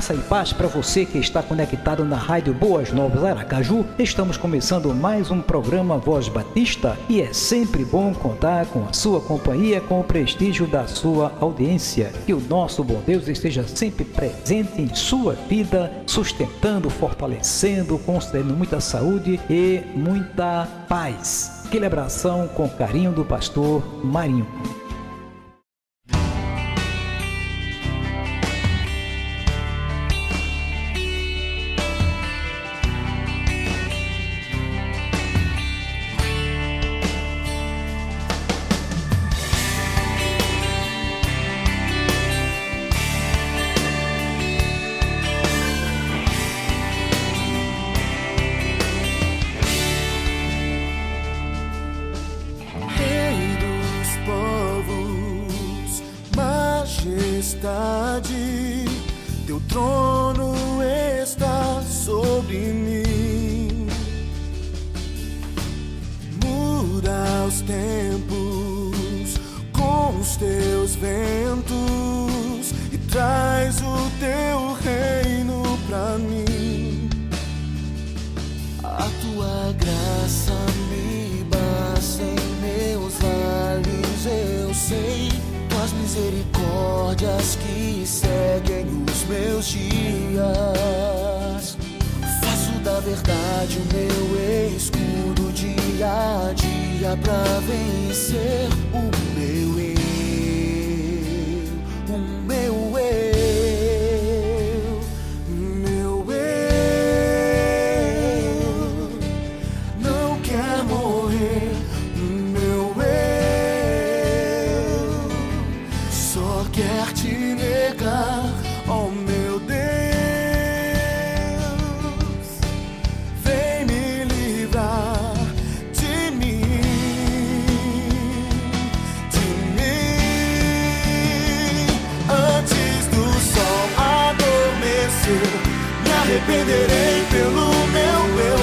Graça e paz para você que está conectado na Rádio Boas Novas Aracaju. Estamos começando mais um programa Voz Batista e é sempre bom contar com a sua companhia, com o prestígio da sua audiência. Que o nosso bom Deus esteja sempre presente em sua vida, sustentando, fortalecendo, concedendo muita saúde e muita paz. Aquele abração com carinho do pastor Marinho. que seguem os meus dias. Faço da verdade o meu escudo dia a dia pra vencer o arrependerei pelo meu eu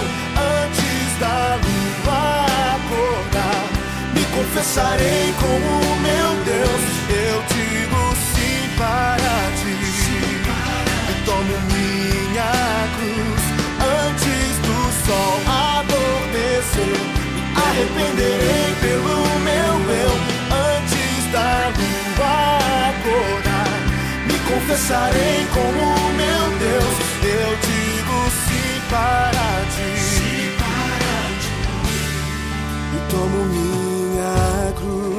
antes da lua acordar. Me confessarei com o meu Deus. Eu digo sim para ti. E tomo minha cruz antes do sol adormecer. Me arrependerei pelo meu eu antes da lua acordar. Me confessarei com o meu Deus. Eu digo sim para ti. Sim para ti. E tomo minha cruz.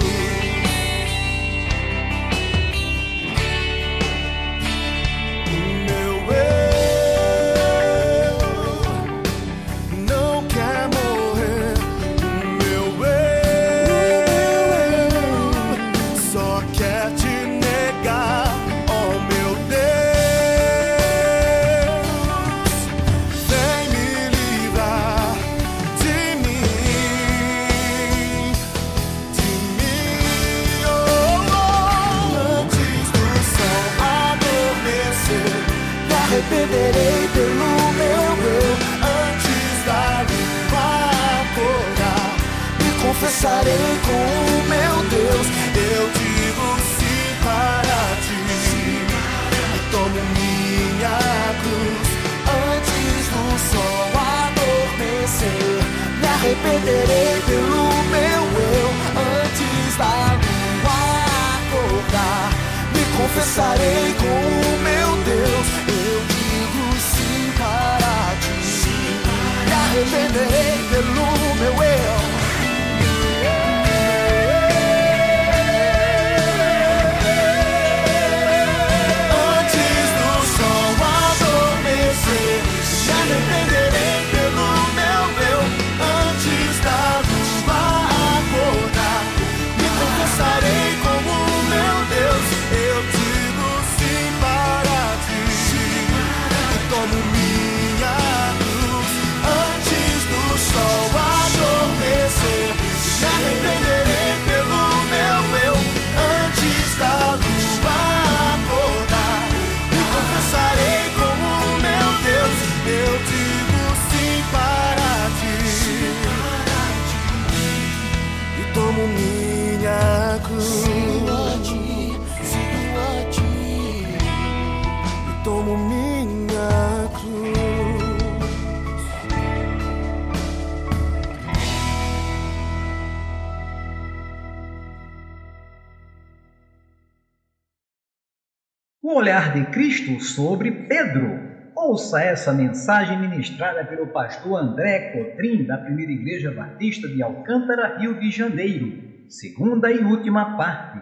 Olhar de Cristo sobre Pedro. Ouça essa mensagem ministrada pelo pastor André Cotrim, da Primeira Igreja Batista de Alcântara, Rio de Janeiro. Segunda e última parte.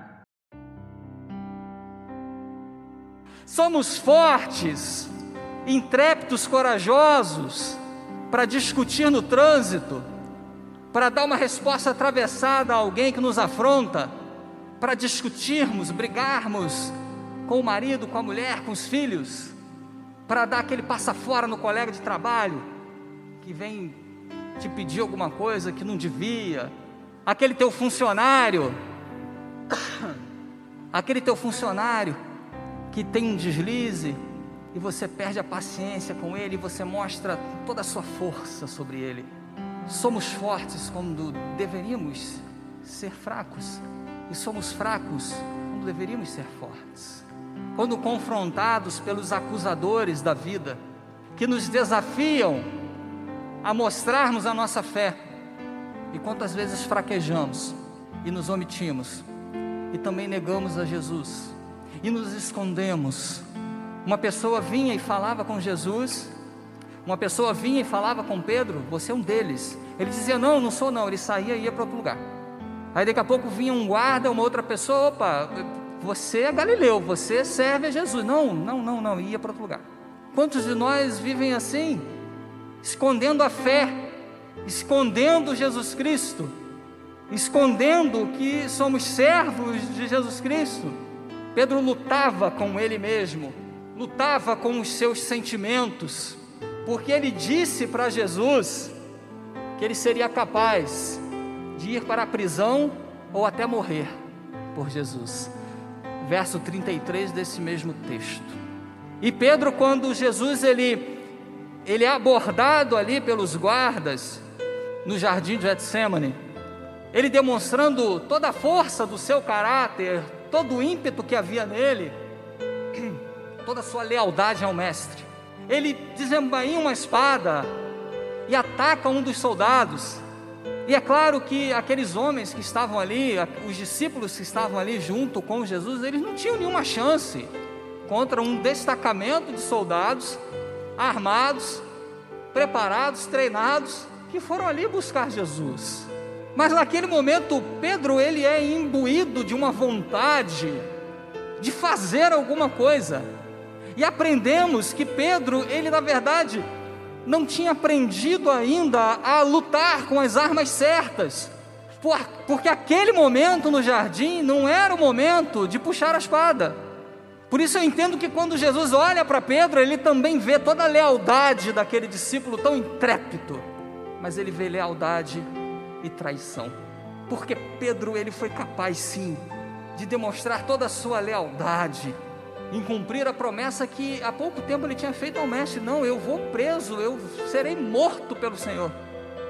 Somos fortes, intrépidos, corajosos para discutir no trânsito, para dar uma resposta atravessada a alguém que nos afronta, para discutirmos, brigarmos com o marido, com a mulher, com os filhos, para dar aquele passa fora no colega de trabalho que vem te pedir alguma coisa que não devia, aquele teu funcionário, aquele teu funcionário que tem um deslize e você perde a paciência com ele e você mostra toda a sua força sobre ele. Somos fortes quando deveríamos ser fracos e somos fracos quando deveríamos ser fortes quando confrontados pelos acusadores da vida, que nos desafiam a mostrarmos a nossa fé, e quantas vezes fraquejamos e nos omitimos, e também negamos a Jesus, e nos escondemos. Uma pessoa vinha e falava com Jesus, uma pessoa vinha e falava com Pedro, você é um deles. Ele dizia: Não, não sou, não. Ele saía e ia para outro lugar. Aí daqui a pouco vinha um guarda, uma outra pessoa, opa, você é Galileu, você serve a Jesus. Não, não, não, não, ia para outro lugar. Quantos de nós vivem assim, escondendo a fé, escondendo Jesus Cristo, escondendo que somos servos de Jesus Cristo? Pedro lutava com ele mesmo, lutava com os seus sentimentos, porque ele disse para Jesus que ele seria capaz de ir para a prisão ou até morrer por Jesus verso 33 desse mesmo texto. E Pedro, quando Jesus ele, ele é abordado ali pelos guardas no jardim de Getsemane, ele demonstrando toda a força do seu caráter, todo o ímpeto que havia nele, toda a sua lealdade ao mestre. Ele desembainha uma espada e ataca um dos soldados. E é claro que aqueles homens que estavam ali, os discípulos que estavam ali junto com Jesus, eles não tinham nenhuma chance contra um destacamento de soldados armados, preparados, treinados, que foram ali buscar Jesus. Mas naquele momento, Pedro ele é imbuído de uma vontade de fazer alguma coisa. E aprendemos que Pedro, ele na verdade, não tinha aprendido ainda a lutar com as armas certas, porque aquele momento no jardim não era o momento de puxar a espada. Por isso eu entendo que quando Jesus olha para Pedro, ele também vê toda a lealdade daquele discípulo tão intrépido, mas ele vê lealdade e traição. Porque Pedro ele foi capaz sim de demonstrar toda a sua lealdade, em cumprir a promessa que há pouco tempo ele tinha feito ao mestre: não, eu vou preso, eu serei morto pelo Senhor.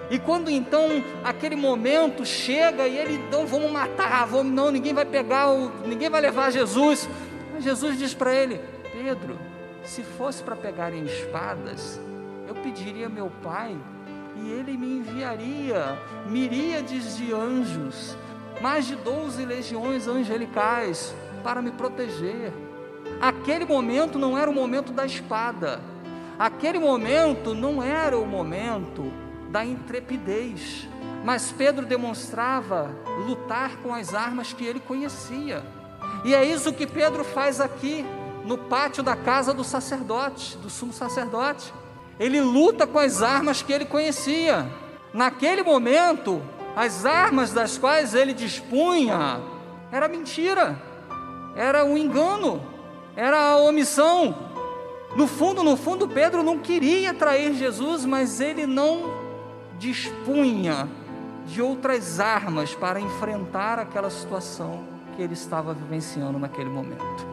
E quando então aquele momento chega e ele, não, vamos matar, vamos, não, ninguém vai pegar, ninguém vai levar Jesus. Jesus diz para ele: Pedro, se fosse para pegarem espadas, eu pediria meu pai e ele me enviaria miríades de anjos, mais de doze legiões angelicais para me proteger. Aquele momento não era o momento da espada, aquele momento não era o momento da intrepidez, mas Pedro demonstrava lutar com as armas que ele conhecia, e é isso que Pedro faz aqui no pátio da casa do sacerdote, do sumo sacerdote. Ele luta com as armas que ele conhecia. Naquele momento, as armas das quais ele dispunha era mentira, era um engano, era a omissão. No fundo, no fundo, Pedro não queria trair Jesus, mas ele não dispunha de outras armas para enfrentar aquela situação que ele estava vivenciando naquele momento.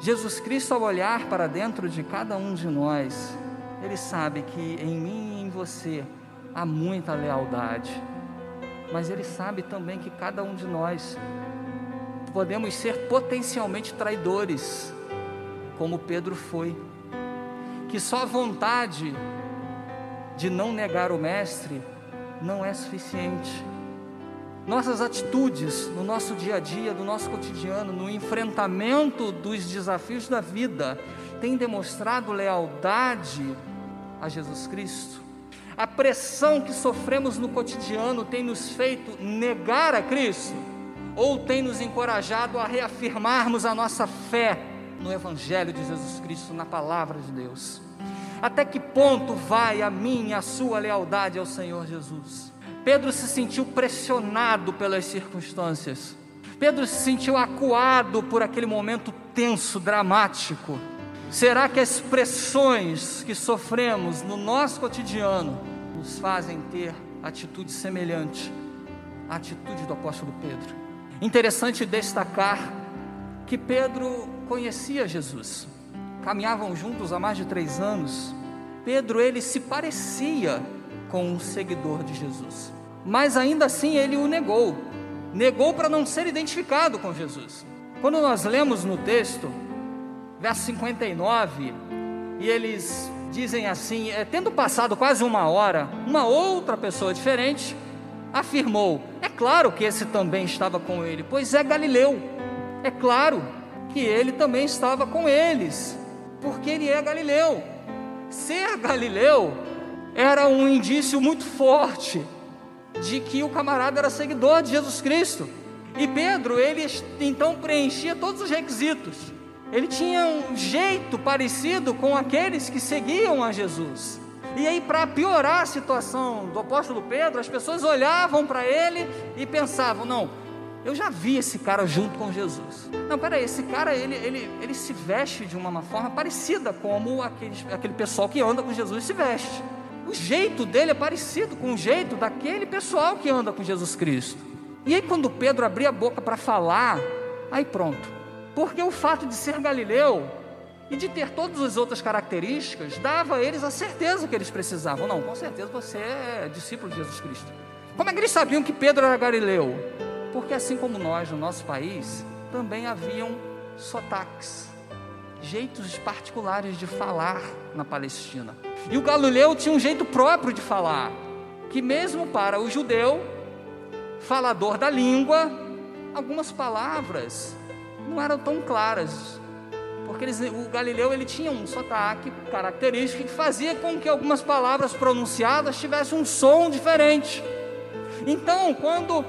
Jesus Cristo, ao olhar para dentro de cada um de nós, ele sabe que em mim e em você há muita lealdade, mas ele sabe também que cada um de nós podemos ser potencialmente traidores como Pedro foi, que só a vontade de não negar o Mestre não é suficiente. nossas atitudes no nosso dia a dia, no nosso cotidiano, no enfrentamento dos desafios da vida, têm demonstrado lealdade a Jesus Cristo? A pressão que sofremos no cotidiano tem nos feito negar a Cristo? Ou tem nos encorajado a reafirmarmos a nossa fé no Evangelho de Jesus Cristo, na palavra de Deus? Até que ponto vai a minha, a sua lealdade ao Senhor Jesus? Pedro se sentiu pressionado pelas circunstâncias. Pedro se sentiu acuado por aquele momento tenso, dramático. Será que as pressões que sofremos no nosso cotidiano nos fazem ter atitude semelhante à atitude do apóstolo Pedro? Interessante destacar que Pedro conhecia Jesus, caminhavam juntos há mais de três anos. Pedro, ele se parecia com um seguidor de Jesus, mas ainda assim ele o negou, negou para não ser identificado com Jesus. Quando nós lemos no texto, verso 59, e eles dizem assim: é, tendo passado quase uma hora, uma outra pessoa diferente afirmou: É claro que esse também estava com ele, pois é Galileu. É claro que ele também estava com eles, porque ele é Galileu. Ser Galileu era um indício muito forte de que o camarada era seguidor de Jesus Cristo. E Pedro, ele então preenchia todos os requisitos ele tinha um jeito parecido com aqueles que seguiam a Jesus. E aí, para piorar a situação do apóstolo Pedro, as pessoas olhavam para ele e pensavam: não, eu já vi esse cara junto com Jesus. Não, peraí, esse cara ele, ele, ele se veste de uma forma parecida como aquele, aquele pessoal que anda com Jesus se veste. O jeito dele é parecido com o jeito daquele pessoal que anda com Jesus Cristo. E aí, quando Pedro abria a boca para falar, aí pronto, porque o fato de ser galileu e de ter todas as outras características dava a eles a certeza que eles precisavam. Não, com certeza você é discípulo de Jesus Cristo. Como é que eles sabiam que Pedro era galileu? Porque assim como nós no nosso país, também haviam sotaques, jeitos particulares de falar na Palestina. E o galileu tinha um jeito próprio de falar, que mesmo para o judeu, falador da língua, algumas palavras não eram tão claras. Porque eles, o Galileu ele tinha um sotaque característico que fazia com que algumas palavras pronunciadas tivessem um som diferente. Então, quando,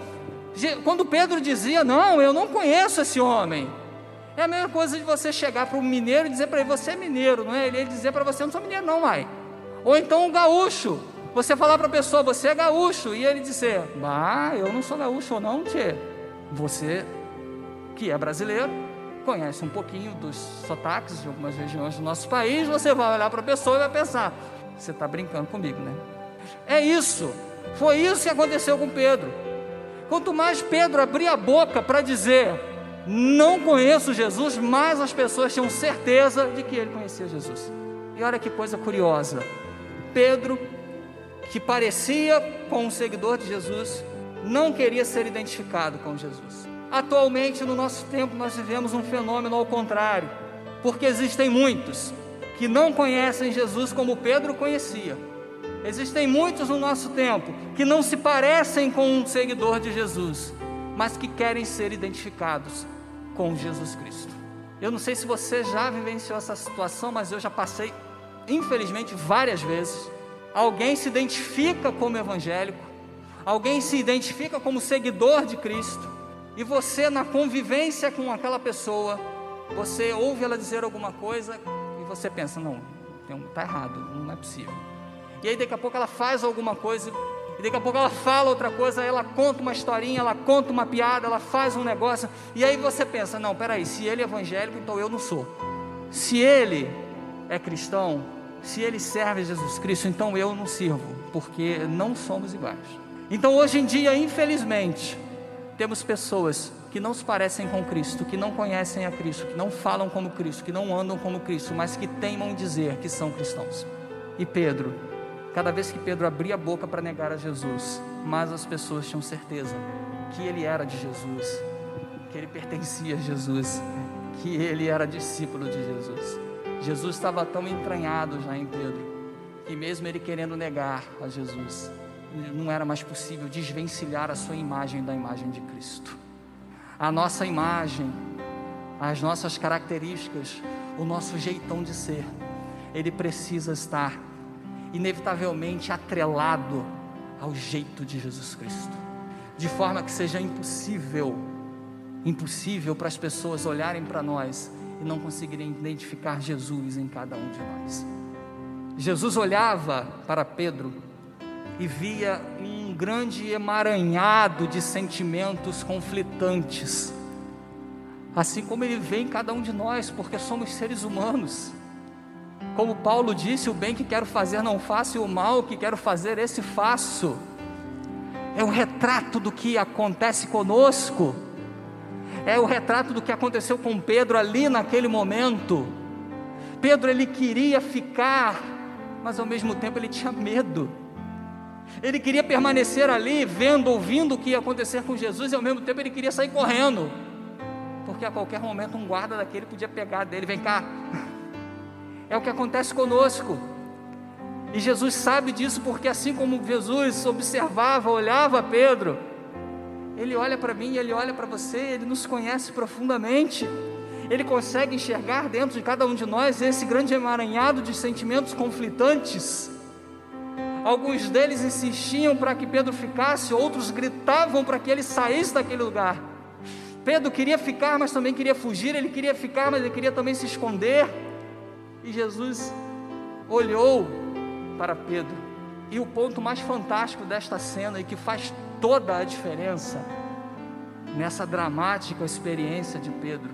quando Pedro dizia, não, eu não conheço esse homem, é a mesma coisa de você chegar para um mineiro e dizer para ele, você é mineiro, não é? Ele dizer para você, eu não sou mineiro não, mãe. Ou então um gaúcho, você falar para a pessoa, você é gaúcho, e ele dizer, bah, eu não sou gaúcho não, tchê. Você que é brasileiro, conhece um pouquinho dos sotaques de algumas regiões do nosso país, você vai olhar para a pessoa e vai pensar: você está brincando comigo, né? É isso, foi isso que aconteceu com Pedro. Quanto mais Pedro abria a boca para dizer, não conheço Jesus, mais as pessoas tinham certeza de que ele conhecia Jesus. E olha que coisa curiosa: Pedro, que parecia com um seguidor de Jesus, não queria ser identificado com Jesus. Atualmente, no nosso tempo, nós vivemos um fenômeno ao contrário, porque existem muitos que não conhecem Jesus como Pedro conhecia. Existem muitos no nosso tempo que não se parecem com um seguidor de Jesus, mas que querem ser identificados com Jesus Cristo. Eu não sei se você já vivenciou essa situação, mas eu já passei, infelizmente, várias vezes. Alguém se identifica como evangélico, alguém se identifica como seguidor de Cristo, e você, na convivência com aquela pessoa, você ouve ela dizer alguma coisa e você pensa: não, está errado, não é possível. E aí, daqui a pouco, ela faz alguma coisa, e daqui a pouco, ela fala outra coisa, ela conta uma historinha, ela conta uma piada, ela faz um negócio, e aí você pensa: não, peraí, se ele é evangélico, então eu não sou. Se ele é cristão, se ele serve Jesus Cristo, então eu não sirvo, porque não somos iguais. Então, hoje em dia, infelizmente, temos pessoas que não se parecem com Cristo, que não conhecem a Cristo, que não falam como Cristo, que não andam como Cristo, mas que teimam dizer que são cristãos. E Pedro, cada vez que Pedro abria a boca para negar a Jesus, mais as pessoas tinham certeza que ele era de Jesus, que ele pertencia a Jesus, que ele era discípulo de Jesus. Jesus estava tão entranhado já em Pedro, que mesmo ele querendo negar a Jesus, não era mais possível desvencilhar a sua imagem da imagem de Cristo. A nossa imagem, as nossas características, o nosso jeitão de ser, ele precisa estar inevitavelmente atrelado ao jeito de Jesus Cristo, de forma que seja impossível, impossível para as pessoas olharem para nós e não conseguirem identificar Jesus em cada um de nós. Jesus olhava para Pedro e via um grande emaranhado de sentimentos conflitantes, assim como ele vê em cada um de nós, porque somos seres humanos. Como Paulo disse: o bem que quero fazer não faço, e o mal que quero fazer, esse faço. É um retrato do que acontece conosco, é o retrato do que aconteceu com Pedro ali naquele momento. Pedro ele queria ficar, mas ao mesmo tempo ele tinha medo. Ele queria permanecer ali, vendo, ouvindo o que ia acontecer com Jesus, e ao mesmo tempo ele queria sair correndo, porque a qualquer momento um guarda daquele podia pegar dele: vem cá. É o que acontece conosco. E Jesus sabe disso, porque assim como Jesus observava, olhava Pedro, ele olha para mim, ele olha para você, ele nos conhece profundamente. Ele consegue enxergar dentro de cada um de nós esse grande emaranhado de sentimentos conflitantes Alguns deles insistiam para que Pedro ficasse, outros gritavam para que ele saísse daquele lugar. Pedro queria ficar, mas também queria fugir, ele queria ficar, mas ele queria também se esconder. E Jesus olhou para Pedro. E o ponto mais fantástico desta cena e que faz toda a diferença nessa dramática experiência de Pedro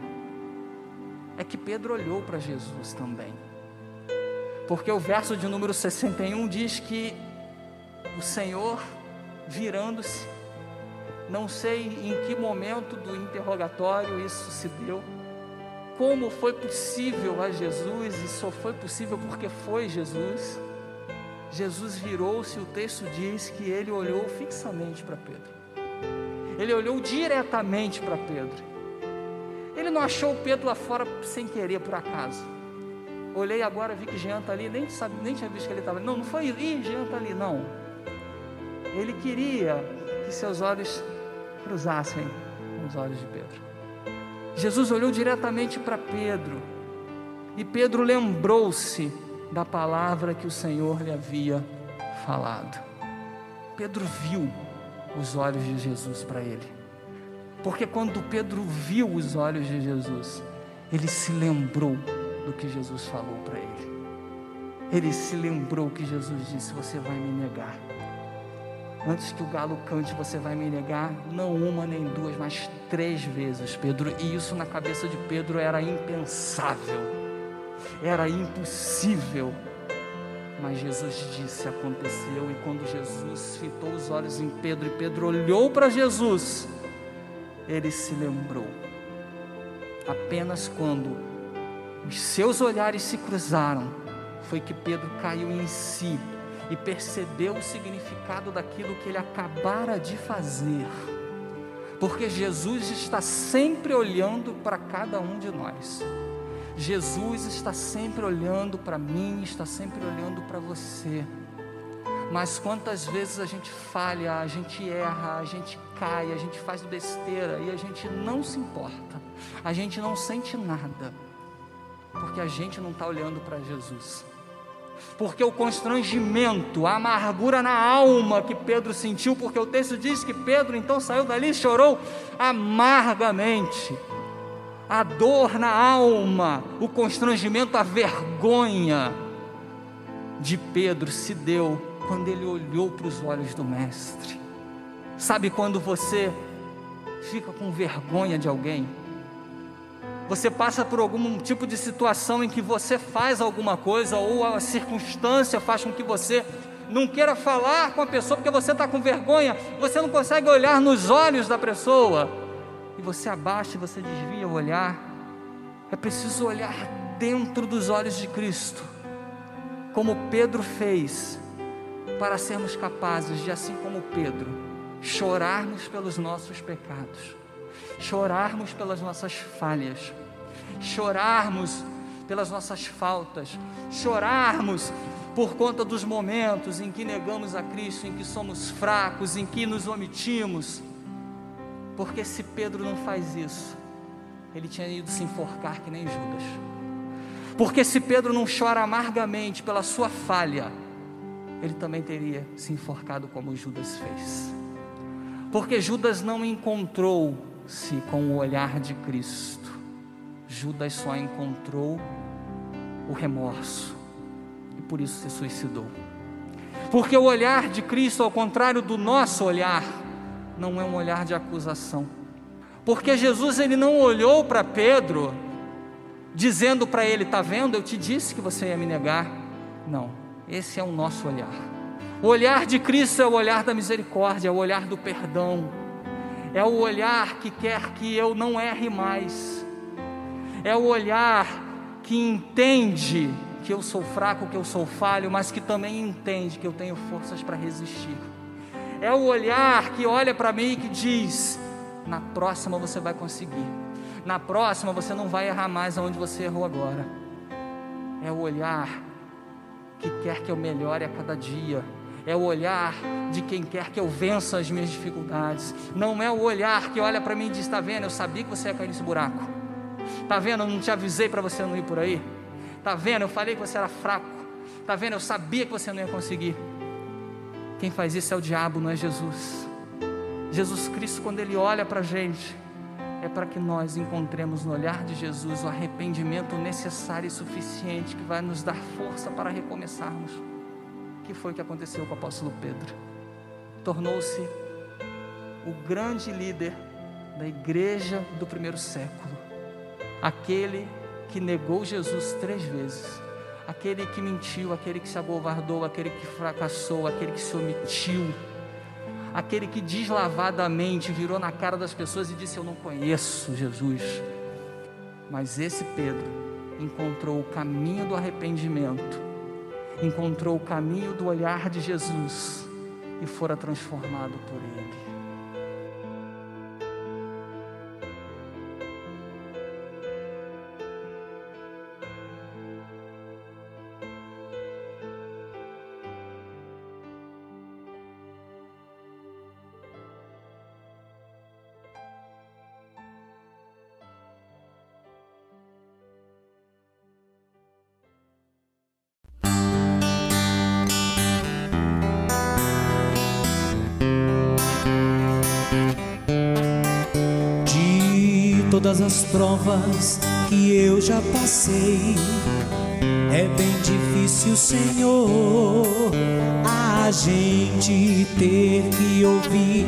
é que Pedro olhou para Jesus também porque o verso de número 61 diz que o Senhor, virando-se, não sei em que momento do interrogatório isso se deu, como foi possível a Jesus, e só foi possível porque foi Jesus. Jesus virou-se, o texto diz que ele olhou fixamente para Pedro. Ele olhou diretamente para Pedro. Ele não achou Pedro lá fora sem querer, por acaso. Olhei agora, vi que Jean está ali, nem, sabe, nem tinha visto que ele estava ali. Não, não foi, ih, Jean está ali, não. Ele queria que seus olhos cruzassem com os olhos de Pedro. Jesus olhou diretamente para Pedro, e Pedro lembrou-se da palavra que o Senhor lhe havia falado. Pedro viu os olhos de Jesus para ele, porque quando Pedro viu os olhos de Jesus, ele se lembrou do que Jesus falou para ele. Ele se lembrou que Jesus disse: Você vai me negar. Antes que o galo cante, você vai me negar, não uma nem duas, mas três vezes, Pedro. E isso na cabeça de Pedro era impensável, era impossível. Mas Jesus disse: aconteceu. E quando Jesus fitou os olhos em Pedro e Pedro olhou para Jesus, ele se lembrou. Apenas quando os seus olhares se cruzaram, foi que Pedro caiu em si e percebeu o significado daquilo que ele acabara de fazer. Porque Jesus está sempre olhando para cada um de nós. Jesus está sempre olhando para mim, está sempre olhando para você. Mas quantas vezes a gente falha, a gente erra, a gente cai, a gente faz besteira e a gente não se importa, a gente não sente nada porque a gente não está olhando para Jesus. Porque o constrangimento, a amargura na alma que Pedro sentiu, porque o texto diz que Pedro então saiu dali e chorou amargamente. A dor na alma, o constrangimento, a vergonha de Pedro se deu quando ele olhou para os olhos do Mestre. Sabe quando você fica com vergonha de alguém? Você passa por algum tipo de situação em que você faz alguma coisa ou a circunstância faz com que você não queira falar com a pessoa porque você está com vergonha, você não consegue olhar nos olhos da pessoa e você abaixa e você desvia o olhar. É preciso olhar dentro dos olhos de Cristo, como Pedro fez, para sermos capazes de, assim como Pedro, chorarmos pelos nossos pecados chorarmos pelas nossas falhas, chorarmos pelas nossas faltas, chorarmos por conta dos momentos em que negamos a Cristo, em que somos fracos, em que nos omitimos. Porque se Pedro não faz isso, ele tinha ido se enforcar que nem Judas. Porque se Pedro não chora amargamente pela sua falha, ele também teria se enforcado como Judas fez. Porque Judas não encontrou-se com o olhar de Cristo. Judas só encontrou o remorso e por isso se suicidou. Porque o olhar de Cristo, ao contrário do nosso olhar, não é um olhar de acusação. Porque Jesus ele não olhou para Pedro dizendo para ele: "Tá vendo? Eu te disse que você ia me negar". Não. Esse é o nosso olhar. O olhar de Cristo é o olhar da misericórdia, é o olhar do perdão. É o olhar que quer que eu não erre mais. É o olhar que entende que eu sou fraco, que eu sou falho, mas que também entende que eu tenho forças para resistir. É o olhar que olha para mim e que diz: na próxima você vai conseguir. Na próxima você não vai errar mais aonde você errou agora. É o olhar que quer que eu melhore a cada dia. É o olhar de quem quer que eu vença as minhas dificuldades. Não é o olhar que olha para mim e diz: Está vendo? Eu sabia que você ia cair nesse buraco. Está vendo? Eu não te avisei para você não ir por aí. Está vendo? Eu falei que você era fraco. Está vendo? Eu sabia que você não ia conseguir. Quem faz isso é o diabo, não é Jesus. Jesus Cristo, quando Ele olha para a gente, é para que nós encontremos no olhar de Jesus o arrependimento necessário e suficiente que vai nos dar força para recomeçarmos. O que foi que aconteceu com o apóstolo Pedro? Tornou-se o grande líder da igreja do primeiro século, aquele que negou Jesus três vezes, aquele que mentiu, aquele que se agovardou, aquele que fracassou, aquele que se omitiu aquele que deslavadamente virou na cara das pessoas e disse: Eu não conheço Jesus. Mas esse Pedro encontrou o caminho do arrependimento, encontrou o caminho do olhar de Jesus e fora transformado por ele. Todas as provas que eu já passei. É bem difícil, Senhor, a gente ter que ouvir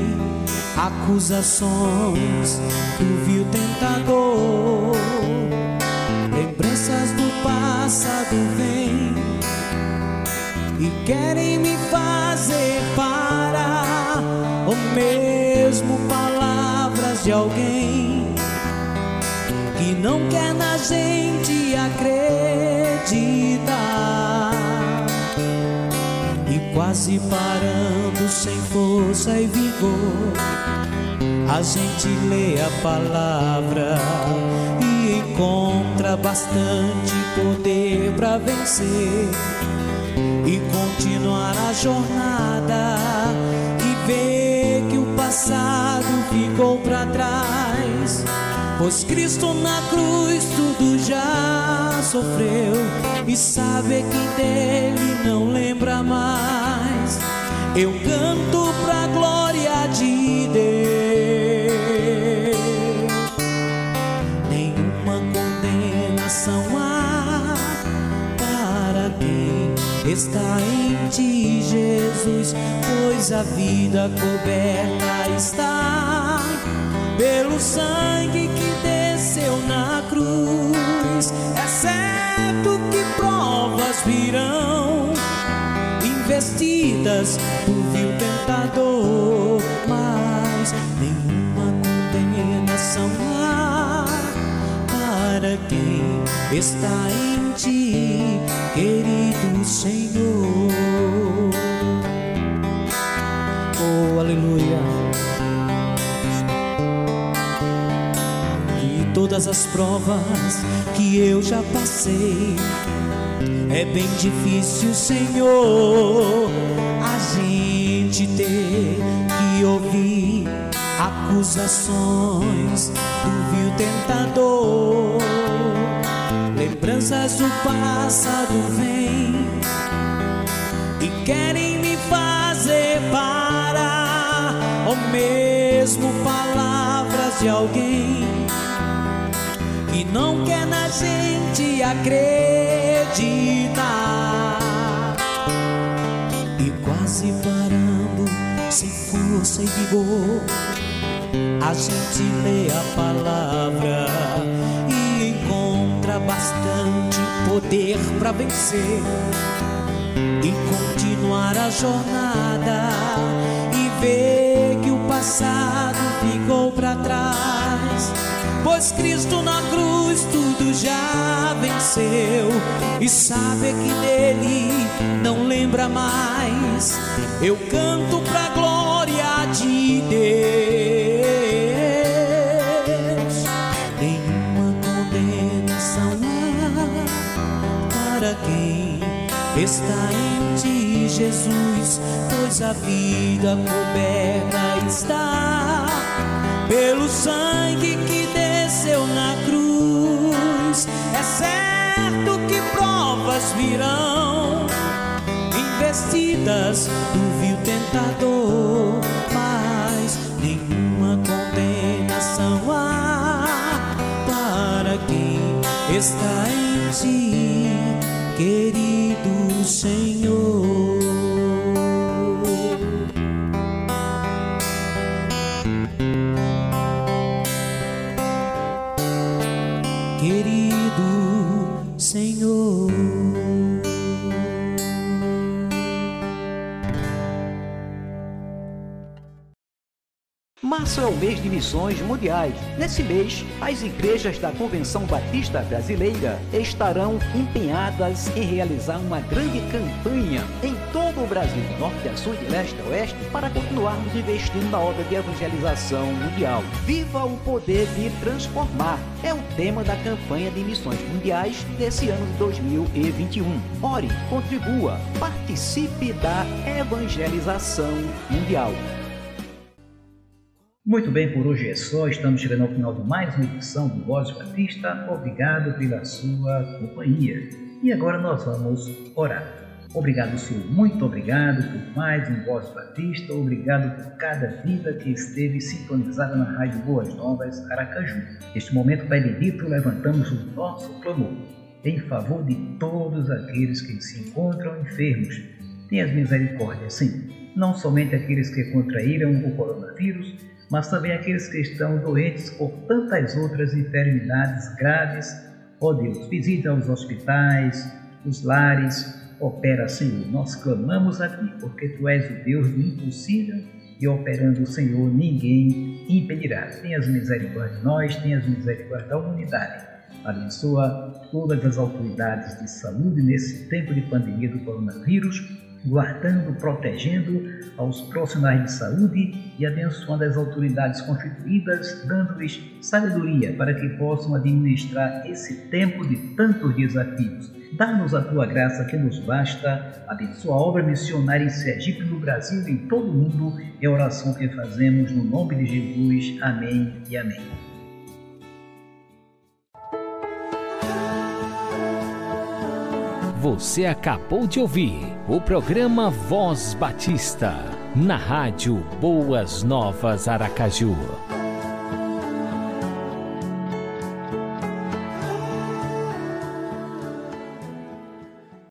acusações do vil tentador. Lembranças do passado vêm e querem me fazer parar, ou mesmo palavras de alguém não quer na gente acreditar. E quase parando sem força e vigor, a gente lê a palavra e encontra bastante poder para vencer e continuar a jornada e ver que o passado ficou para trás Pois Cristo na cruz tudo já sofreu e sabe que dele não lembra mais. Eu canto pra glória de Deus. Nenhuma condenação há para quem está em ti, Jesus, pois a vida coberta está pelo sangue que desceu na cruz. É certo que provas virão, investidas por vil tentador, mas nenhuma condenação há para quem está em ti, querido Senhor. Todas as provas que eu já passei. É bem difícil, Senhor, a gente ter que ouvir acusações do vil tentador. Lembranças do passado vêm e querem me fazer parar, ou mesmo palavras de alguém não quer na gente acreditar. E quase parando, sem força e vigor, a gente lê a palavra e encontra bastante poder para vencer e continuar a jornada e ver que o passado ficou para trás Pois Cristo na cruz tudo já venceu e sabe que dele não lembra mais. Eu canto pra glória de Deus. Nenhuma condenação há para quem está em ti, Jesus, pois a vida coberta está pelo sangue que virão, investidas do vil tentador, missões mundiais. Nesse mês, as igrejas da Convenção Batista Brasileira estarão empenhadas em realizar uma grande campanha em todo o Brasil, norte a sul, de leste a oeste, para continuarmos investindo na obra de evangelização mundial. Viva o poder de transformar! É o tema da campanha de missões mundiais desse ano de 2021. Ore, contribua, participe da evangelização mundial. Muito bem, por hoje é só. Estamos chegando ao final de mais uma edição do Voz Batista. Obrigado pela sua companhia. E agora nós vamos orar. Obrigado, Senhor. Muito obrigado por mais um Voz Batista. Obrigado por cada vida que esteve sintonizada na Rádio Boas Novas Aracaju. Neste momento, Pai bendito, levantamos o nosso clamor em favor de todos aqueles que se encontram enfermos. Tenha misericórdia, Senhor. Não somente aqueles que contraíram o coronavírus, mas também aqueles que estão doentes por tantas outras enfermidades graves. Ó oh Deus, visita os hospitais, os lares, opera, Senhor. Nós clamamos a Ti, porque Tu és o Deus do impossível e operando o Senhor, ninguém impedirá. Tenhas misericórdia de nós, tenhas misericórdia da humanidade. Abençoa todas as autoridades de saúde nesse tempo de pandemia do coronavírus guardando, protegendo aos profissionais de saúde e abençoando as autoridades constituídas, dando-lhes sabedoria para que possam administrar esse tempo de tantos desafios. Dá-nos a tua graça que nos basta. Abençoa a obra missionária em Sergipe, no Brasil e em todo o mundo. É a oração que fazemos no nome de Jesus. Amém e amém. Você acabou de ouvir o programa Voz Batista, na rádio Boas Novas Aracaju.